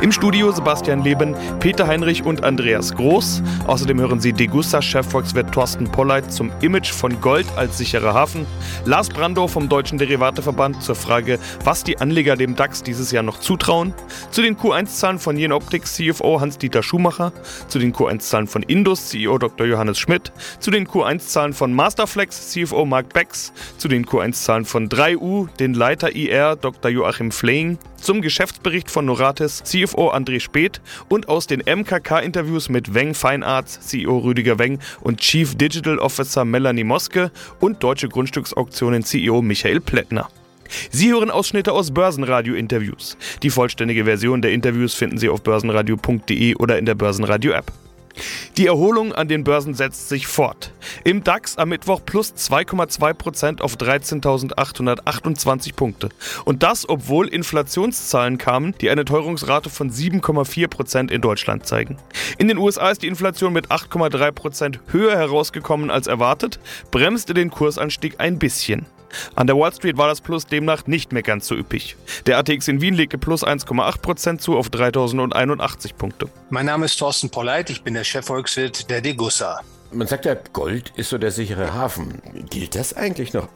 Im Studio Sebastian Leben, Peter Heinrich und Andreas Groß. Außerdem hören Sie Degusta-Chefvolkswirt Thorsten Polleit zum Image von Gold als sicherer Hafen. Lars Brandau vom Deutschen Derivateverband zur Frage, was die Anleger dem DAX dieses Jahr noch zutrauen. Zu den Q1-Zahlen von Jenoptik CFO Hans-Dieter Schumacher. Zu den Q1-Zahlen von Indus CEO Dr. Johannes Schmidt. Zu den Q1-Zahlen von Masterflex CFO Mark Becks. Zu den Q1-Zahlen von 3U, den Leiter IR Dr. Joachim Fleing. Zum Geschäftsbericht von Noratis CFO André Speth und aus den MKK-Interviews mit Weng Fine Arts CEO Rüdiger Weng und Chief Digital Officer Melanie Moske und Deutsche Grundstücksauktionen CEO Michael Plättner. Sie hören Ausschnitte aus Börsenradio-Interviews. Die vollständige Version der Interviews finden Sie auf börsenradio.de oder in der Börsenradio-App. Die Erholung an den Börsen setzt sich fort. Im DAX am Mittwoch plus 2,2% auf 13.828 Punkte. Und das, obwohl Inflationszahlen kamen, die eine Teuerungsrate von 7,4% in Deutschland zeigen. In den USA ist die Inflation mit 8,3% höher herausgekommen als erwartet, bremste den Kursanstieg ein bisschen. An der Wall Street war das Plus demnach nicht mehr ganz so üppig. Der ATX in Wien legte plus 1,8% zu auf 3081 Punkte. Mein Name ist Thorsten Polleit, ich bin der Chefvolkswirt der Degussa. Man sagt ja, Gold ist so der sichere Hafen. Gilt das eigentlich noch?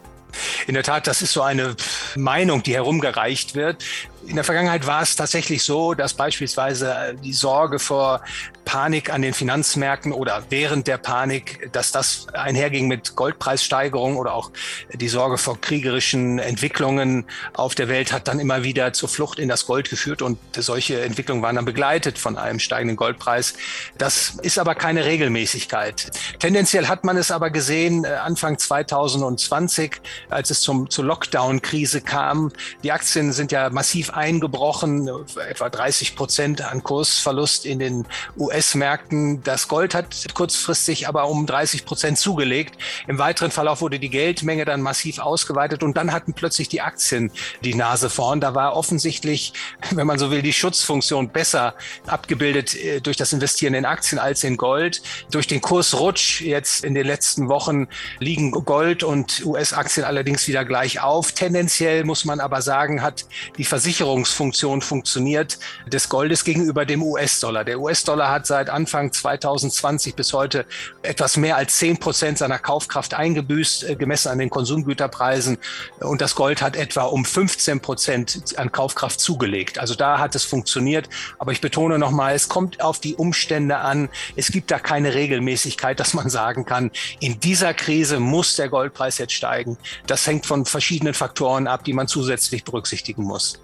In der Tat, das ist so eine Meinung, die herumgereicht wird. In der Vergangenheit war es tatsächlich so, dass beispielsweise die Sorge vor Panik an den Finanzmärkten oder während der Panik, dass das einherging mit Goldpreissteigerungen oder auch die Sorge vor kriegerischen Entwicklungen auf der Welt hat dann immer wieder zur Flucht in das Gold geführt und solche Entwicklungen waren dann begleitet von einem steigenden Goldpreis. Das ist aber keine Regelmäßigkeit. Tendenziell hat man es aber gesehen, äh, Anfang 2020, als es zum, zur Lockdown-Krise kam. Die Aktien sind ja massiv eingebrochen, etwa 30 Prozent an Kursverlust in den US-Märkten. Das Gold hat kurzfristig aber um 30 Prozent zugelegt. Im weiteren Verlauf wurde die Geldmenge dann massiv ausgeweitet und dann hatten plötzlich die Aktien die Nase vorn. Da war offensichtlich, wenn man so will, die Schutzfunktion besser abgebildet äh, durch das Investieren in Aktien als in Gold. Durch den Kursrutsch jetzt in den letzten Wochen liegen Gold und US-Aktien allerdings wieder gleich auf. Tendenziell muss man aber sagen, hat die Versicherung Sicherungsfunktion funktioniert des Goldes gegenüber dem US-Dollar. Der US-Dollar hat seit Anfang 2020 bis heute etwas mehr als 10 Prozent seiner Kaufkraft eingebüßt, äh, gemessen an den Konsumgüterpreisen. Und das Gold hat etwa um 15 Prozent an Kaufkraft zugelegt. Also da hat es funktioniert. Aber ich betone nochmal, es kommt auf die Umstände an. Es gibt da keine Regelmäßigkeit, dass man sagen kann, in dieser Krise muss der Goldpreis jetzt steigen. Das hängt von verschiedenen Faktoren ab, die man zusätzlich berücksichtigen muss.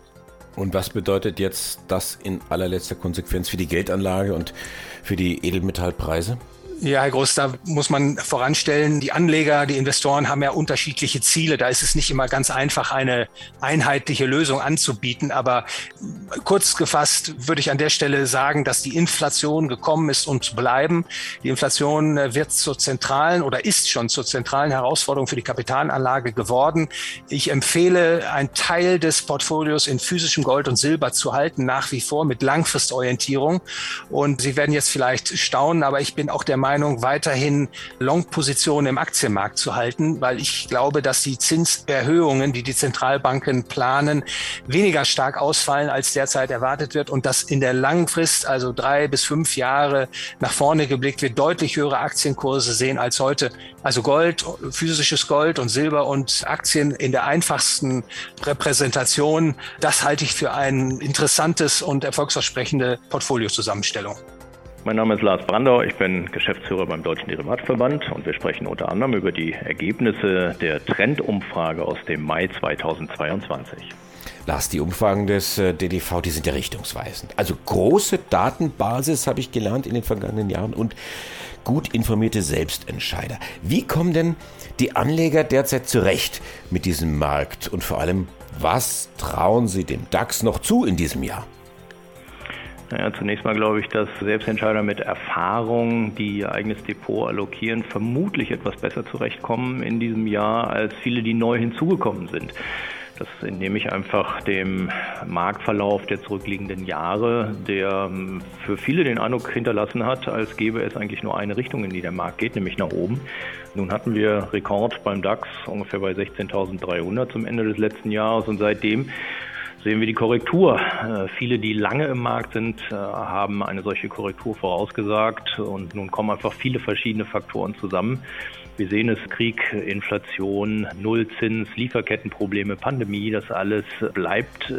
Und was bedeutet jetzt das in allerletzter Konsequenz für die Geldanlage und für die Edelmetallpreise? Ja, Herr Groß, da muss man voranstellen, die Anleger, die Investoren haben ja unterschiedliche Ziele. Da ist es nicht immer ganz einfach, eine einheitliche Lösung anzubieten. Aber kurz gefasst würde ich an der Stelle sagen, dass die Inflation gekommen ist, um zu bleiben. Die Inflation äh, wird zur zentralen oder ist schon zur zentralen Herausforderung für die Kapitalanlage geworden. Ich empfehle, einen Teil des Portfolios in physischem Gold und Silber zu halten, nach wie vor mit Langfristorientierung. Und Sie werden jetzt vielleicht staunen, aber ich bin auch der Meinung, Meinung, weiterhin Long-Positionen im Aktienmarkt zu halten, weil ich glaube, dass die Zinserhöhungen, die die Zentralbanken planen, weniger stark ausfallen, als derzeit erwartet wird und dass in der langen Frist, also drei bis fünf Jahre nach vorne geblickt, wir deutlich höhere Aktienkurse sehen als heute. Also Gold, physisches Gold und Silber und Aktien in der einfachsten Repräsentation, das halte ich für ein interessantes und erfolgsversprechende Portfoliozusammenstellung. Mein Name ist Lars Brandau, ich bin Geschäftsführer beim Deutschen Derivatverband und wir sprechen unter anderem über die Ergebnisse der Trendumfrage aus dem Mai 2022. Lars, die Umfragen des äh, DDV, die sind ja richtungsweisend. Also große Datenbasis habe ich gelernt in den vergangenen Jahren und gut informierte Selbstentscheider. Wie kommen denn die Anleger derzeit zurecht mit diesem Markt und vor allem, was trauen sie dem DAX noch zu in diesem Jahr? Naja, zunächst mal glaube ich, dass Selbstentscheider mit Erfahrung, die ihr eigenes Depot allokieren, vermutlich etwas besser zurechtkommen in diesem Jahr als viele, die neu hinzugekommen sind. Das entnehme ich einfach dem Marktverlauf der zurückliegenden Jahre, der ähm, für viele den Eindruck hinterlassen hat, als gäbe es eigentlich nur eine Richtung, in die der Markt geht, nämlich nach oben. Nun hatten wir Rekord beim DAX ungefähr bei 16.300 zum Ende des letzten Jahres und seitdem sehen wir die Korrektur. Äh, viele, die lange im Markt sind, äh, haben eine solche Korrektur vorausgesagt und nun kommen einfach viele verschiedene Faktoren zusammen. Wir sehen es, Krieg, Inflation, Nullzins, Lieferkettenprobleme, Pandemie, das alles bleibt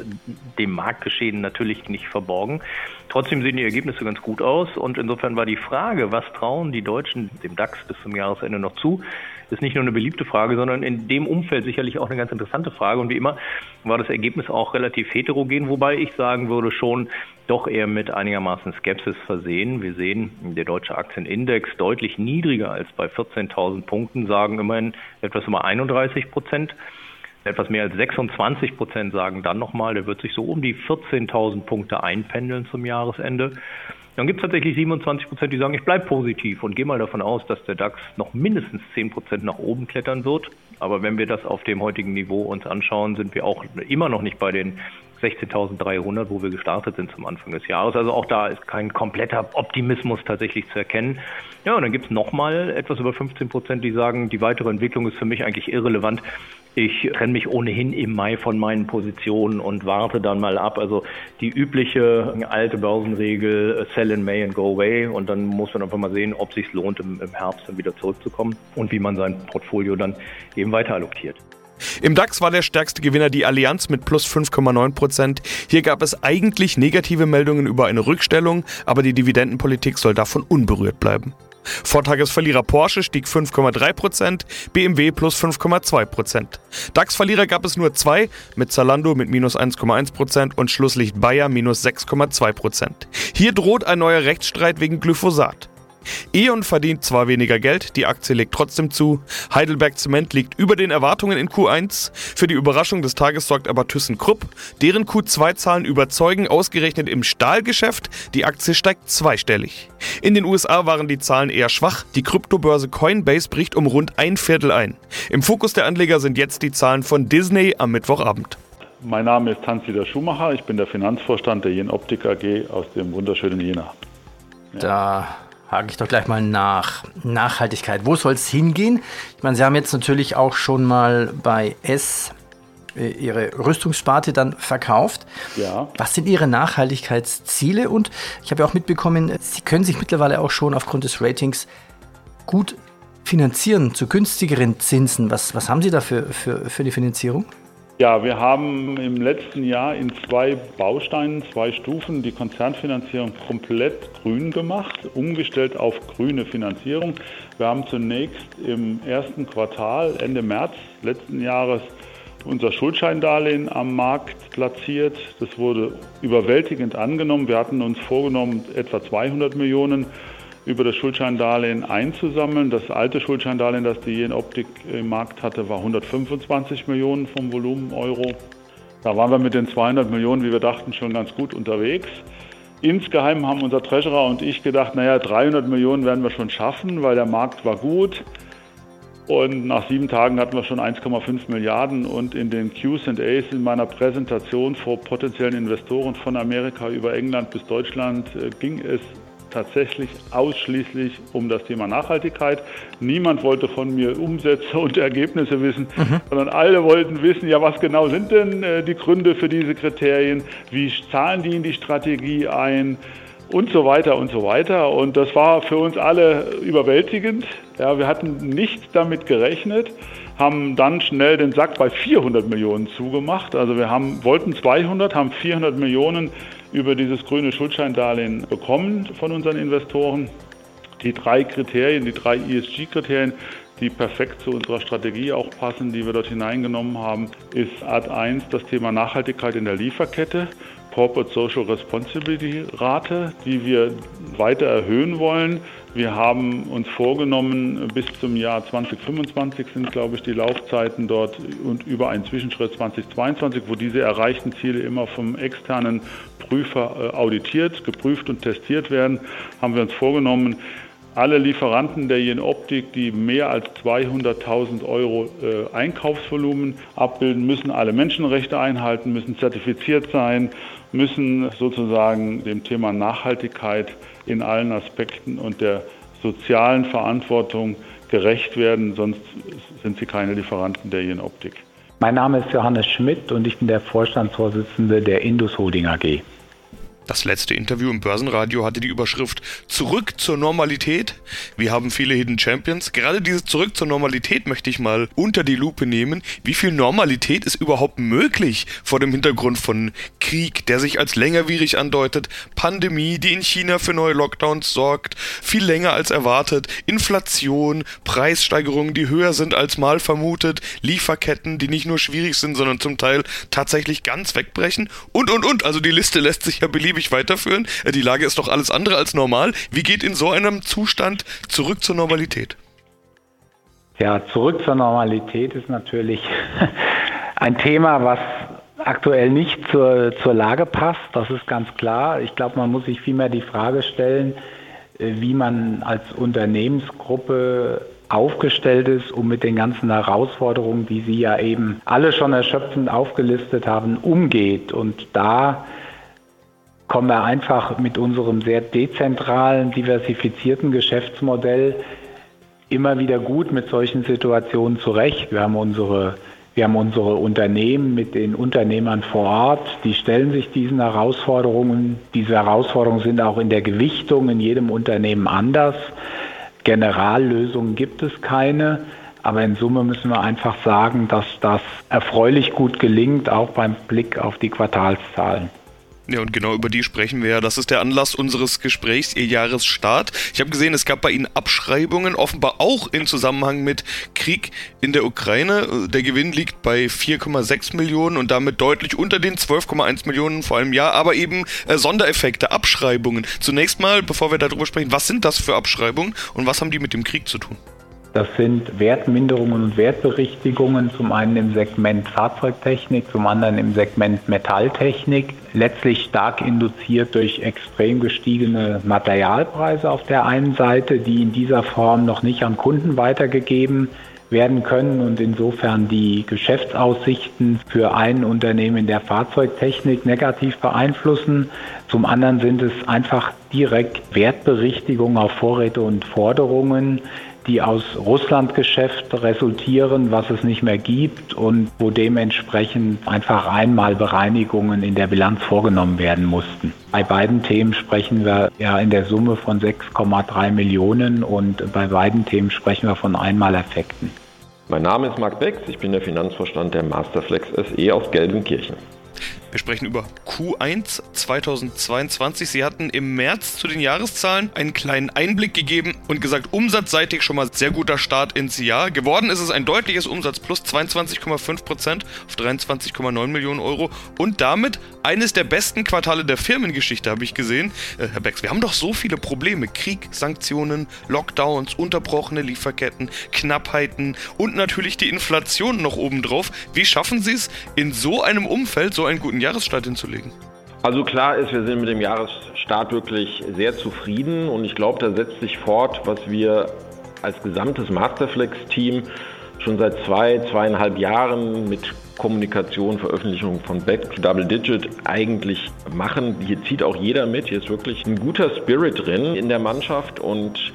dem Marktgeschehen natürlich nicht verborgen. Trotzdem sehen die Ergebnisse ganz gut aus und insofern war die Frage, was trauen die Deutschen dem DAX bis zum Jahresende noch zu, ist nicht nur eine beliebte Frage, sondern in dem Umfeld sicherlich auch eine ganz interessante Frage. Und wie immer war das Ergebnis auch relativ heterogen, wobei ich sagen würde schon doch eher mit einigermaßen Skepsis versehen. Wir sehen, der deutsche Aktienindex deutlich niedriger als bei 14.000 Punkten, sagen immerhin etwas über 31 Prozent. Etwas mehr als 26 Prozent sagen dann nochmal, der wird sich so um die 14.000 Punkte einpendeln zum Jahresende. Dann gibt es tatsächlich 27 Prozent, die sagen, ich bleibe positiv und gehe mal davon aus, dass der DAX noch mindestens 10 Prozent nach oben klettern wird. Aber wenn wir das auf dem heutigen Niveau uns anschauen, sind wir auch immer noch nicht bei den 16.300, wo wir gestartet sind zum Anfang des Jahres. Also auch da ist kein kompletter Optimismus tatsächlich zu erkennen. Ja, und dann gibt es nochmal etwas über 15 Prozent, die sagen, die weitere Entwicklung ist für mich eigentlich irrelevant. Ich trenne mich ohnehin im Mai von meinen Positionen und warte dann mal ab. Also die übliche alte Börsenregel, äh, sell in May and go away. Und dann muss man einfach mal sehen, ob es sich lohnt, im, Herbst dann wieder zurückzukommen und wie man sein Portfolio dann eben weiter allokiert. Im DAX war der stärkste Gewinner die Allianz mit plus 5,9 Prozent. Hier gab es eigentlich negative Meldungen über eine Rückstellung, aber die Dividendenpolitik soll davon unberührt bleiben. Vortagesverlierer Porsche stieg 5,3%, BMW plus 5,2%. DAX-Verlierer gab es nur zwei, mit Zalando mit minus 1,1% und Schlusslicht Bayer minus 6,2%. Hier droht ein neuer Rechtsstreit wegen Glyphosat. E.ON verdient zwar weniger Geld, die Aktie legt trotzdem zu. Heidelberg Zement liegt über den Erwartungen in Q1. Für die Überraschung des Tages sorgt aber ThyssenKrupp. Deren Q2-Zahlen überzeugen, ausgerechnet im Stahlgeschäft. Die Aktie steigt zweistellig. In den USA waren die Zahlen eher schwach. Die Kryptobörse Coinbase bricht um rund ein Viertel ein. Im Fokus der Anleger sind jetzt die Zahlen von Disney am Mittwochabend. Mein Name ist Hans-Dieter Schumacher. Ich bin der Finanzvorstand der Jen Optik AG aus dem wunderschönen Jena. Ja. Da hake ich doch gleich mal nach. Nachhaltigkeit. Wo soll es hingehen? Ich meine, Sie haben jetzt natürlich auch schon mal bei S äh, Ihre Rüstungssparte dann verkauft. Ja. Was sind Ihre Nachhaltigkeitsziele? Und ich habe ja auch mitbekommen, Sie können sich mittlerweile auch schon aufgrund des Ratings gut finanzieren zu günstigeren Zinsen. Was, was haben Sie da für, für, für die Finanzierung? Ja, wir haben im letzten Jahr in zwei Bausteinen, zwei Stufen die Konzernfinanzierung komplett grün gemacht, umgestellt auf grüne Finanzierung. Wir haben zunächst im ersten Quartal, Ende März letzten Jahres, unser Schuldscheindarlehen am Markt platziert. Das wurde überwältigend angenommen. Wir hatten uns vorgenommen, etwa 200 Millionen über das Schuldscheindarlehen einzusammeln. Das alte Schuldscheindarlehen, das die Jen Optik im Markt hatte, war 125 Millionen vom Volumen Euro. Da waren wir mit den 200 Millionen, wie wir dachten, schon ganz gut unterwegs. Insgeheim haben unser Treasurer und ich gedacht, naja, 300 Millionen werden wir schon schaffen, weil der Markt war gut. Und nach sieben Tagen hatten wir schon 1,5 Milliarden. Und in den QAs in meiner Präsentation vor potenziellen Investoren von Amerika über England bis Deutschland äh, ging es tatsächlich ausschließlich um das Thema Nachhaltigkeit. Niemand wollte von mir Umsätze und Ergebnisse wissen, mhm. sondern alle wollten wissen, ja, was genau sind denn äh, die Gründe für diese Kriterien? Wie zahlen die in die Strategie ein? Und so weiter und so weiter. Und das war für uns alle überwältigend. Ja, wir hatten nicht damit gerechnet, haben dann schnell den Sack bei 400 Millionen zugemacht. Also wir haben, wollten 200, haben 400 Millionen über dieses grüne Schuldscheindarlehen bekommen von unseren Investoren. Die drei Kriterien, die drei ESG-Kriterien, die perfekt zu unserer Strategie auch passen, die wir dort hineingenommen haben, ist Art 1 das Thema Nachhaltigkeit in der Lieferkette. Corporate Social Responsibility Rate, die wir weiter erhöhen wollen. Wir haben uns vorgenommen, bis zum Jahr 2025 sind, glaube ich, die Laufzeiten dort und über einen Zwischenschritt 2022, wo diese erreichten Ziele immer vom externen Prüfer äh, auditiert, geprüft und testiert werden, haben wir uns vorgenommen, alle Lieferanten der Jenoptik, die mehr als 200.000 Euro äh, Einkaufsvolumen abbilden, müssen alle Menschenrechte einhalten, müssen zertifiziert sein, müssen sozusagen dem Thema Nachhaltigkeit in allen Aspekten und der sozialen Verantwortung gerecht werden, sonst sind sie keine Lieferanten der Jenoptik. Mein Name ist Johannes Schmidt und ich bin der Vorstandsvorsitzende der Indus Holding AG. Das letzte Interview im Börsenradio hatte die Überschrift Zurück zur Normalität. Wir haben viele Hidden Champions. Gerade dieses Zurück zur Normalität möchte ich mal unter die Lupe nehmen. Wie viel Normalität ist überhaupt möglich vor dem Hintergrund von Krieg, der sich als längerwierig andeutet, Pandemie, die in China für neue Lockdowns sorgt, viel länger als erwartet, Inflation, Preissteigerungen, die höher sind als mal vermutet, Lieferketten, die nicht nur schwierig sind, sondern zum Teil tatsächlich ganz wegbrechen und und und. Also die Liste lässt sich ja beliebig beliebig weiterführen. Äh, die Lage ist doch alles andere als normal. Wie geht in so einem Zustand zurück zur Normalität? Ja, zurück zur Normalität ist natürlich ein Thema, was aktuell nicht zur, zur Lage passt. Das ist ganz klar. Ich glaube, man muss sich vielmehr die Frage stellen, äh, wie man als Unternehmensgruppe aufgestellt ist, um mit den ganzen Herausforderungen, die Sie ja eben alle schon erschöpfend aufgelistet haben, umgeht. Und da kommen wir einfach mit unserem sehr dezentralen, diversifizierten Geschäftsmodell immer wieder gut mit solchen Situationen zurecht. Wir haben unsere wir haben unsere Unternehmen mit den Unternehmern vor Ort, die stellen sich diesen Herausforderungen. Diese Herausforderungen sind auch in der Gewichtung in jedem Unternehmen anders. Generallösungen gibt es keine. Aber in Summe müssen wir einfach sagen, dass das erfreulich gut gelingt, auch beim Blick auf die Quartalszahlen. Ja, und genau über die sprechen wir ja. Das ist der Anlass unseres Gesprächs, Ihr Jahresstart. Ich habe gesehen, es gab bei Ihnen Abschreibungen, offenbar auch in Zusammenhang mit Krieg in der Ukraine. Der Gewinn liegt bei 4,6 Millionen und damit deutlich unter den 12,1 Millionen vor einem Jahr, aber eben äh, Sondereffekte, Abschreibungen. Zunächst mal, bevor wir darüber sprechen, was sind das für Abschreibungen und was haben die mit dem Krieg zu tun? Das sind Wertminderungen und Wertberichtigungen, zum einen im Segment Fahrzeugtechnik, zum anderen im Segment Metalltechnik, letztlich stark induziert durch extrem gestiegene Materialpreise auf der einen Seite, die in dieser Form noch nicht an Kunden weitergegeben werden können. Und insofern die Geschäftsaussichten für ein Unternehmen in der Fahrzeugtechnik negativ beeinflussen. Zum anderen sind es einfach direkt Wertberichtigungen auf Vorräte und Forderungen, die aus Russlandgeschäft resultieren, was es nicht mehr gibt und wo dementsprechend einfach einmal Bereinigungen in der Bilanz vorgenommen werden mussten. Bei beiden Themen sprechen wir ja in der Summe von 6,3 Millionen und bei beiden Themen sprechen wir von Einmaleffekten. Mein Name ist Marc Becks, ich bin der Finanzvorstand der Masterflex SE aus Gelsenkirchen. Wir sprechen über Q1 2022. Sie hatten im März zu den Jahreszahlen einen kleinen Einblick gegeben und gesagt, umsatzseitig schon mal sehr guter Start ins Jahr. Geworden ist es ein deutliches Umsatz plus 22,5 Prozent auf 23,9 Millionen Euro und damit eines der besten Quartale der Firmengeschichte, habe ich gesehen. Äh, Herr Becks, wir haben doch so viele Probleme. Krieg, Sanktionen, Lockdowns, unterbrochene Lieferketten, Knappheiten und natürlich die Inflation noch obendrauf. Wie schaffen Sie es in so einem Umfeld so einen guten Jahresstart hinzulegen? Also klar ist, wir sind mit dem Jahresstart wirklich sehr zufrieden und ich glaube, da setzt sich fort, was wir als gesamtes Masterflex-Team schon seit zwei, zweieinhalb Jahren mit Kommunikation, Veröffentlichung von Back to Double Digit eigentlich machen. Hier zieht auch jeder mit. Hier ist wirklich ein guter Spirit drin in der Mannschaft und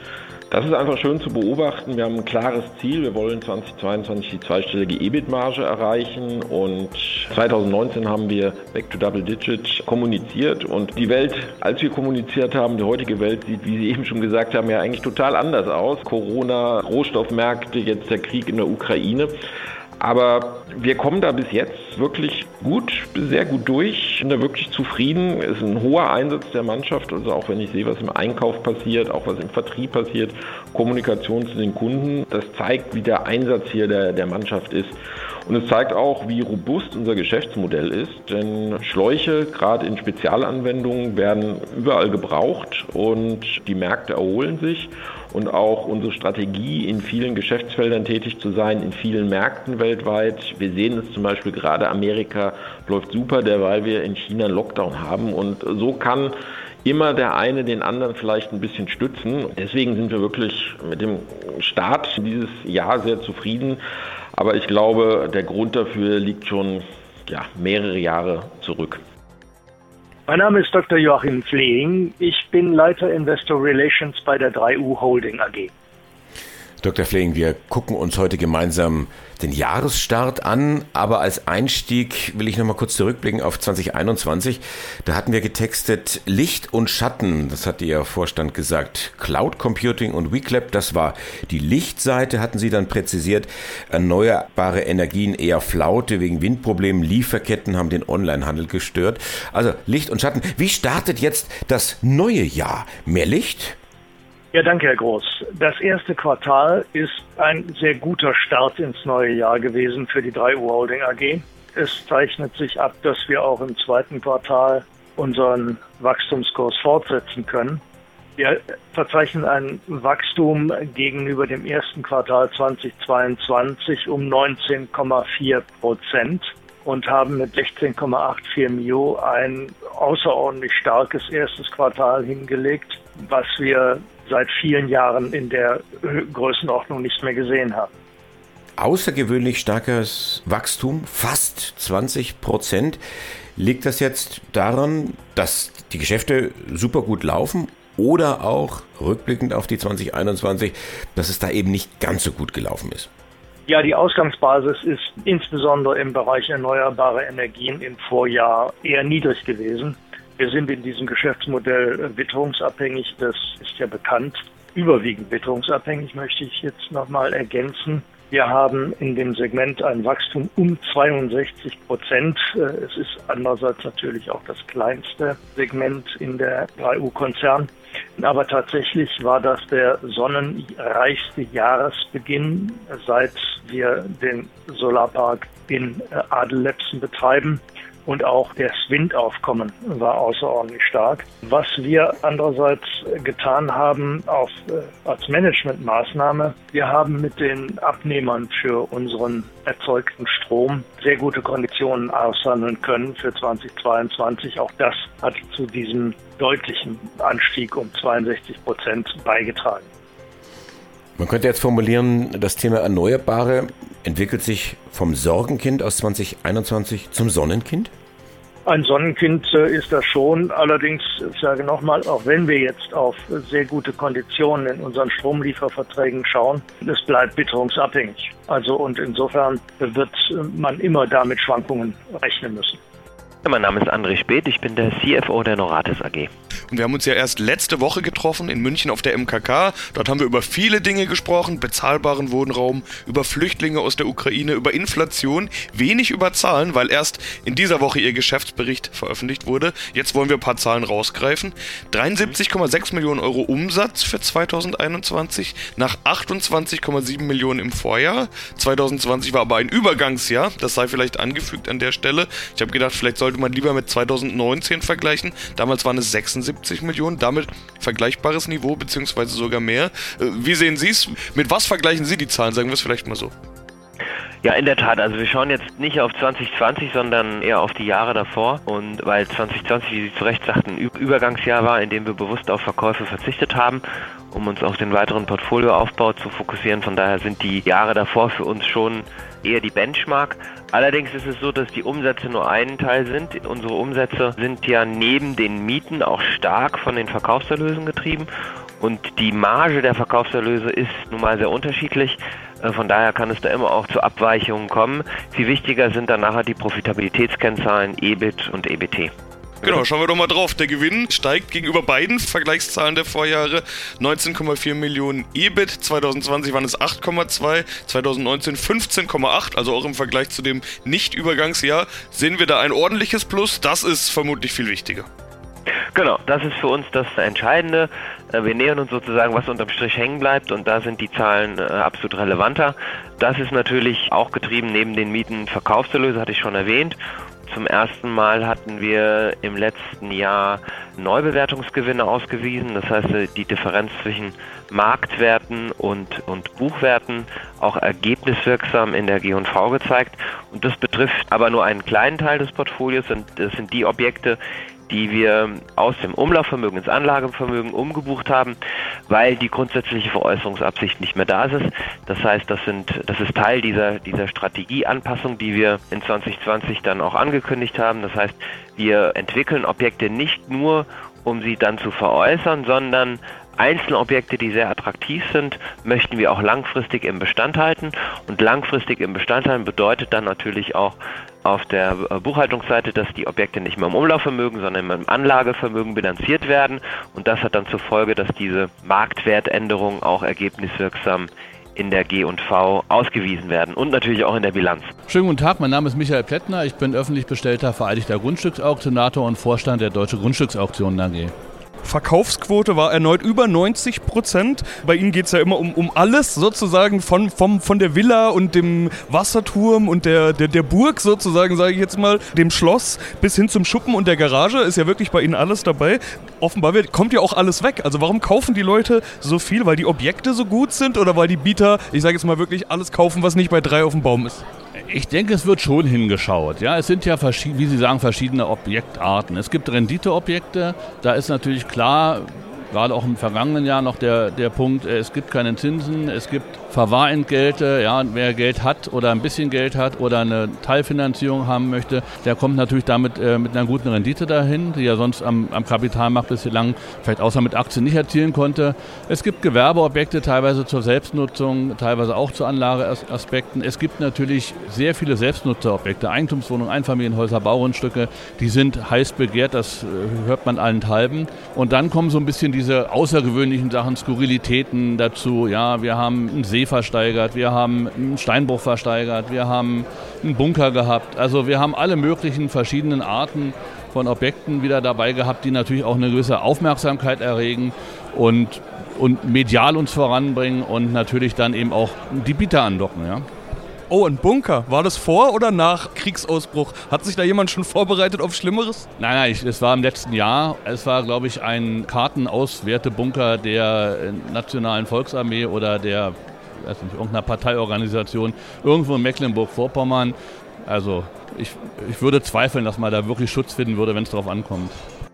das ist einfach schön zu beobachten. Wir haben ein klares Ziel. Wir wollen 2022 die zweistellige EBIT-Marge erreichen und 2019 haben wir Back to Double Digit kommuniziert und die Welt, als wir kommuniziert haben, die heutige Welt sieht, wie Sie eben schon gesagt haben, ja eigentlich total anders aus. Corona, Rohstoffmärkte, jetzt der Krieg in der Ukraine. Aber wir kommen da bis jetzt wirklich gut, sehr gut durch. Bin da wirklich zufrieden. Es ist ein hoher Einsatz der Mannschaft. Also auch wenn ich sehe, was im Einkauf passiert, auch was im Vertrieb passiert, Kommunikation zu den Kunden. Das zeigt, wie der Einsatz hier der, der Mannschaft ist. Und es zeigt auch, wie robust unser Geschäftsmodell ist, denn Schläuche, gerade in Spezialanwendungen, werden überall gebraucht und die Märkte erholen sich. Und auch unsere Strategie, in vielen Geschäftsfeldern tätig zu sein, in vielen Märkten weltweit. Wir sehen es zum Beispiel gerade Amerika läuft super, derweil wir in China einen Lockdown haben. Und so kann immer der eine den anderen vielleicht ein bisschen stützen. Deswegen sind wir wirklich mit dem Start dieses Jahr sehr zufrieden. Aber ich glaube, der Grund dafür liegt schon ja, mehrere Jahre zurück. Mein Name ist Dr. Joachim Flehing. Ich bin Leiter Investor Relations bei der 3U Holding AG. Dr. Flehing, wir gucken uns heute gemeinsam den Jahresstart an, aber als Einstieg will ich noch mal kurz zurückblicken auf 2021. Da hatten wir getextet Licht und Schatten, das hat Ihr Vorstand gesagt. Cloud Computing und WeClap, das war die Lichtseite, hatten Sie dann präzisiert. Erneuerbare Energien eher Flaute wegen Windproblemen, Lieferketten haben den Onlinehandel gestört. Also Licht und Schatten. Wie startet jetzt das neue Jahr? Mehr Licht? Ja, danke, Herr Groß. Das erste Quartal ist ein sehr guter Start ins neue Jahr gewesen für die 3U Holding AG. Es zeichnet sich ab, dass wir auch im zweiten Quartal unseren Wachstumskurs fortsetzen können. Wir verzeichnen ein Wachstum gegenüber dem ersten Quartal 2022 um 19,4 Prozent und haben mit 16,84 Mio ein außerordentlich starkes erstes Quartal hingelegt, was wir seit vielen Jahren in der Größenordnung nicht mehr gesehen haben. Außergewöhnlich starkes Wachstum, fast 20 Prozent. Liegt das jetzt daran, dass die Geschäfte super gut laufen oder auch rückblickend auf die 2021, dass es da eben nicht ganz so gut gelaufen ist? Ja, die Ausgangsbasis ist insbesondere im Bereich erneuerbare Energien im Vorjahr eher niedrig gewesen. Wir sind in diesem Geschäftsmodell witterungsabhängig, das ist ja bekannt. Überwiegend witterungsabhängig möchte ich jetzt nochmal ergänzen. Wir haben in dem Segment ein Wachstum um 62 Prozent. Es ist andererseits natürlich auch das kleinste Segment in der 3U-Konzern. Aber tatsächlich war das der sonnenreichste Jahresbeginn, seit wir den Solarpark in Adellepsen betreiben und auch das Windaufkommen war außerordentlich stark. Was wir andererseits getan haben auf, äh, als Managementmaßnahme, wir haben mit den Abnehmern für unseren erzeugten Strom sehr gute Konditionen aushandeln können für 2022. Auch das hat zu diesem deutlichen Anstieg um 62 Prozent beigetragen. Man könnte jetzt formulieren, das Thema Erneuerbare entwickelt sich vom Sorgenkind aus 2021 zum Sonnenkind? Ein Sonnenkind äh, ist das schon. Allerdings, ich sage nochmal, auch wenn wir jetzt auf sehr gute Konditionen in unseren Stromlieferverträgen schauen, es bleibt witterungsabhängig. Also und insofern wird man immer damit Schwankungen rechnen müssen. Mein Name ist André Speth, ich bin der CFO der Noratis AG. Und wir haben uns ja erst letzte Woche getroffen in München auf der MKK. Dort haben wir über viele Dinge gesprochen, bezahlbaren Wohnraum, über Flüchtlinge aus der Ukraine, über Inflation, wenig über Zahlen, weil erst in dieser Woche ihr Geschäftsbericht veröffentlicht wurde. Jetzt wollen wir ein paar Zahlen rausgreifen. 73,6 Millionen Euro Umsatz für 2021 nach 28,7 Millionen im Vorjahr. 2020 war aber ein Übergangsjahr, das sei vielleicht angefügt an der Stelle. Ich habe gedacht, vielleicht sollte man lieber mit 2019 vergleichen. Damals waren es 76 Millionen, damit vergleichbares Niveau, beziehungsweise sogar mehr. Äh, wie sehen Sie es? Mit was vergleichen Sie die Zahlen? Sagen wir es vielleicht mal so. Ja, in der Tat. Also wir schauen jetzt nicht auf 2020, sondern eher auf die Jahre davor. Und weil 2020, wie Sie zu Recht sagten, ein Übergangsjahr war, in dem wir bewusst auf Verkäufe verzichtet haben, um uns auf den weiteren Portfolioaufbau zu fokussieren. Von daher sind die Jahre davor für uns schon eher die Benchmark. Allerdings ist es so, dass die Umsätze nur ein Teil sind. Unsere Umsätze sind ja neben den Mieten auch stark von den Verkaufserlösen getrieben. Und die Marge der Verkaufserlöse ist nun mal sehr unterschiedlich. Äh, von daher kann es da immer auch zu Abweichungen kommen. Viel wichtiger sind dann nachher die Profitabilitätskennzahlen EBIT und EBT. Genau, schauen wir doch mal drauf. Der Gewinn steigt gegenüber beiden Vergleichszahlen der Vorjahre. 19,4 Millionen EBIT, 2020 waren es 8,2, 2019 15,8, also auch im Vergleich zu dem Nicht-Übergangsjahr sehen wir da ein ordentliches Plus. Das ist vermutlich viel wichtiger. Genau, das ist für uns das Entscheidende. Äh, wir nähern uns sozusagen, was unterm Strich hängen bleibt und da sind die Zahlen äh, absolut relevanter. Das ist natürlich auch getrieben neben den Mieten Verkaufserlöse, hatte ich schon erwähnt. Zum ersten Mal hatten wir im letzten Jahr Neubewertungsgewinne ausgewiesen. Das heißt, äh, die Differenz zwischen Marktwerten und, und Buchwerten auch ergebniswirksam in der G&V gezeigt. Und das betrifft aber nur einen kleinen Teil des Portfolios. Und das sind die Objekte, die wir aus dem Umlaufvermögen ins Anlagevermögen umgebucht haben, weil die grundsätzliche Veräußerungsabsicht nicht mehr da ist. Das heißt, das sind, das ist Teil dieser, dieser Strategieanpassung, die wir in 2020 dann auch angekündigt haben. Das heißt, wir entwickeln Objekte nicht nur, um sie dann zu veräußern, sondern einzelne Objekte, die sehr attraktiv sind, möchten wir auch langfristig im Bestand halten. Und langfristig im Bestand halten bedeutet dann natürlich auch auf der äh, Buchhaltungsseite, dass die Objekte nicht mehr im Umlaufvermögen, sondern im Anlagevermögen bilanziert werden. Und das hat dann zur Folge, dass diese Marktwertänderungen auch ergebniswirksam in der G&V ausgewiesen werden und natürlich auch in der Bilanz. Schönen guten Tag, mein Name ist Michael Plättner. Ich bin öffentlich bestellter vereidigter Grundstücksauktionator und Vorstand der Deutsche Grundstücksauktionen AG. Verkaufsquote war erneut über 90 Prozent. Bei Ihnen geht es ja immer um, um alles sozusagen, von, vom, von der Villa und dem Wasserturm und der, der, der Burg sozusagen, sage ich jetzt mal, dem Schloss bis hin zum Schuppen und der Garage ist ja wirklich bei Ihnen alles dabei. Offenbar wird, kommt ja auch alles weg. Also warum kaufen die Leute so viel? Weil die Objekte so gut sind oder weil die Bieter, ich sage jetzt mal wirklich, alles kaufen, was nicht bei drei auf dem Baum ist? Ich denke, es wird schon hingeschaut. Ja, es sind ja, wie Sie sagen, verschiedene Objektarten. Es gibt Renditeobjekte. Da ist natürlich klar, gerade auch im vergangenen Jahr noch der, der Punkt, es gibt keine Zinsen, es gibt Verwahrentgelte, ja, wer Geld hat oder ein bisschen Geld hat oder eine Teilfinanzierung haben möchte, der kommt natürlich damit äh, mit einer guten Rendite dahin, die er sonst am, am Kapitalmarkt bislang vielleicht außer mit Aktien nicht erzielen konnte. Es gibt Gewerbeobjekte teilweise zur Selbstnutzung, teilweise auch zu Anlageaspekten. Es gibt natürlich sehr viele Selbstnutzerobjekte, Eigentumswohnungen, Einfamilienhäuser, Baugrundstücke, die sind heiß begehrt, das äh, hört man allenthalben. Und dann kommen so ein bisschen diese außergewöhnlichen Sachen, Skurrilitäten dazu. Ja, wir haben einen See versteigert, wir haben einen Steinbruch versteigert, wir haben einen Bunker gehabt. Also wir haben alle möglichen verschiedenen Arten von Objekten wieder dabei gehabt, die natürlich auch eine gewisse Aufmerksamkeit erregen und, und medial uns voranbringen und natürlich dann eben auch die Bieter andocken. Ja. Oh, ein Bunker. War das vor oder nach Kriegsausbruch? Hat sich da jemand schon vorbereitet auf Schlimmeres? Nein, nein, es war im letzten Jahr. Es war, glaube ich, ein Kartenauswertebunker der Nationalen Volksarmee oder der weiß nicht, irgendeiner Parteiorganisation irgendwo in Mecklenburg-Vorpommern. Also ich, ich würde zweifeln, dass man da wirklich Schutz finden würde, wenn es darauf ankommt.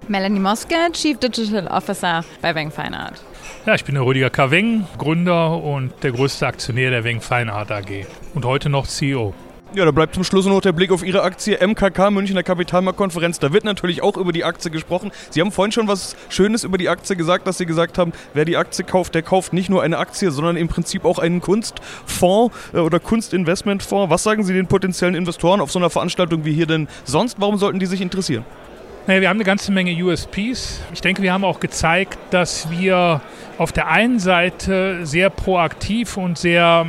Melanie Moske, Chief Digital Officer bei Weng Fine Art. Ja, ich bin der Rüdiger K. Weng, Gründer und der größte Aktionär der Weng Fine Art AG und heute noch CEO. Ja, da bleibt zum Schluss noch der Blick auf Ihre Aktie MKK Münchner Kapitalmarktkonferenz. Da wird natürlich auch über die Aktie gesprochen. Sie haben vorhin schon was Schönes über die Aktie gesagt, dass Sie gesagt haben, wer die Aktie kauft, der kauft nicht nur eine Aktie, sondern im Prinzip auch einen Kunstfonds äh, oder Kunstinvestmentfonds. Was sagen Sie den potenziellen Investoren auf so einer Veranstaltung wie hier denn sonst? Warum sollten die sich interessieren? Naja, wir haben eine ganze Menge USPs. Ich denke, wir haben auch gezeigt, dass wir auf der einen Seite sehr proaktiv und sehr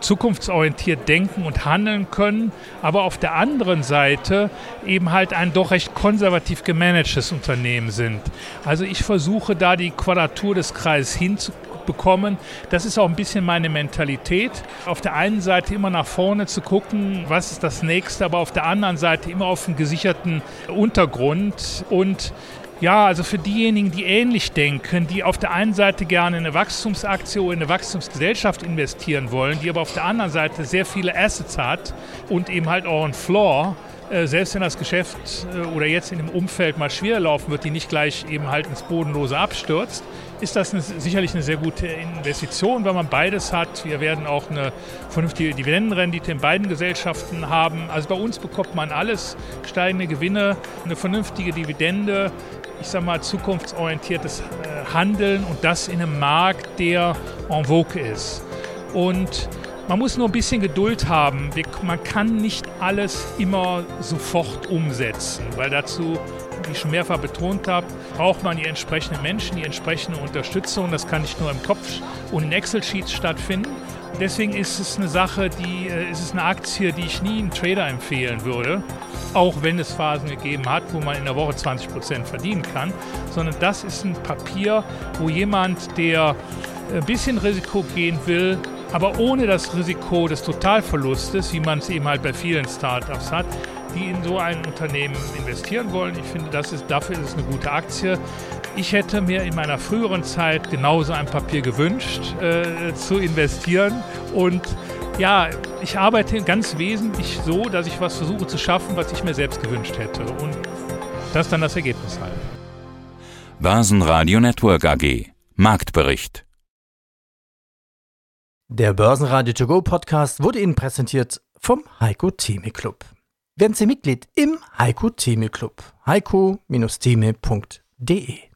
zukunftsorientiert denken und handeln können, aber auf der anderen Seite eben halt ein doch recht konservativ gemanagtes Unternehmen sind. Also ich versuche da die Quadratur des Kreises hinzubekommen. Das ist auch ein bisschen meine Mentalität. Auf der einen Seite immer nach vorne zu gucken, was ist das nächste, aber auf der anderen Seite immer auf einen gesicherten Untergrund und ja, also für diejenigen, die ähnlich denken, die auf der einen Seite gerne in eine Wachstumsaktie oder in eine Wachstumsgesellschaft investieren wollen, die aber auf der anderen Seite sehr viele Assets hat und eben halt auch einen Floor, äh, selbst wenn das Geschäft äh, oder jetzt in dem Umfeld mal schwer laufen wird, die nicht gleich eben halt ins Bodenlose abstürzt, ist das eine, sicherlich eine sehr gute Investition, weil man beides hat. Wir werden auch eine vernünftige Dividendenrendite in beiden Gesellschaften haben. Also bei uns bekommt man alles, steigende Gewinne, eine vernünftige Dividende, ich sage mal, zukunftsorientiertes äh, Handeln und das in einem Markt, der en vogue ist. Und man muss nur ein bisschen Geduld haben. Man kann nicht alles immer sofort umsetzen, weil dazu, wie ich schon mehrfach betont habe, braucht man die entsprechenden Menschen, die entsprechende Unterstützung. Das kann nicht nur im Kopf und in Excel-Sheets stattfinden. Deswegen ist es eine Sache, die, äh, ist es eine Aktie, die ich nie einem Trader empfehlen würde auch wenn es Phasen gegeben hat, wo man in der Woche 20 Prozent verdienen kann, sondern das ist ein Papier, wo jemand, der ein bisschen Risiko gehen will, aber ohne das Risiko des Totalverlustes, wie man es eben halt bei vielen Startups hat, die in so ein Unternehmen investieren wollen. Ich finde, das ist, dafür ist es eine gute Aktie. Ich hätte mir in meiner früheren Zeit genauso ein Papier gewünscht, äh, zu investieren. Und ja, ich arbeite ganz wesentlich so, dass ich was versuche zu schaffen, was ich mir selbst gewünscht hätte. Und das dann das Ergebnis halt. Börsenradio Network AG Marktbericht. Der Börsenradio To Go Podcast wurde Ihnen präsentiert vom Heiko Theme Club. Werden Sie Mitglied im Heiko Theme Club. heiko-theme.de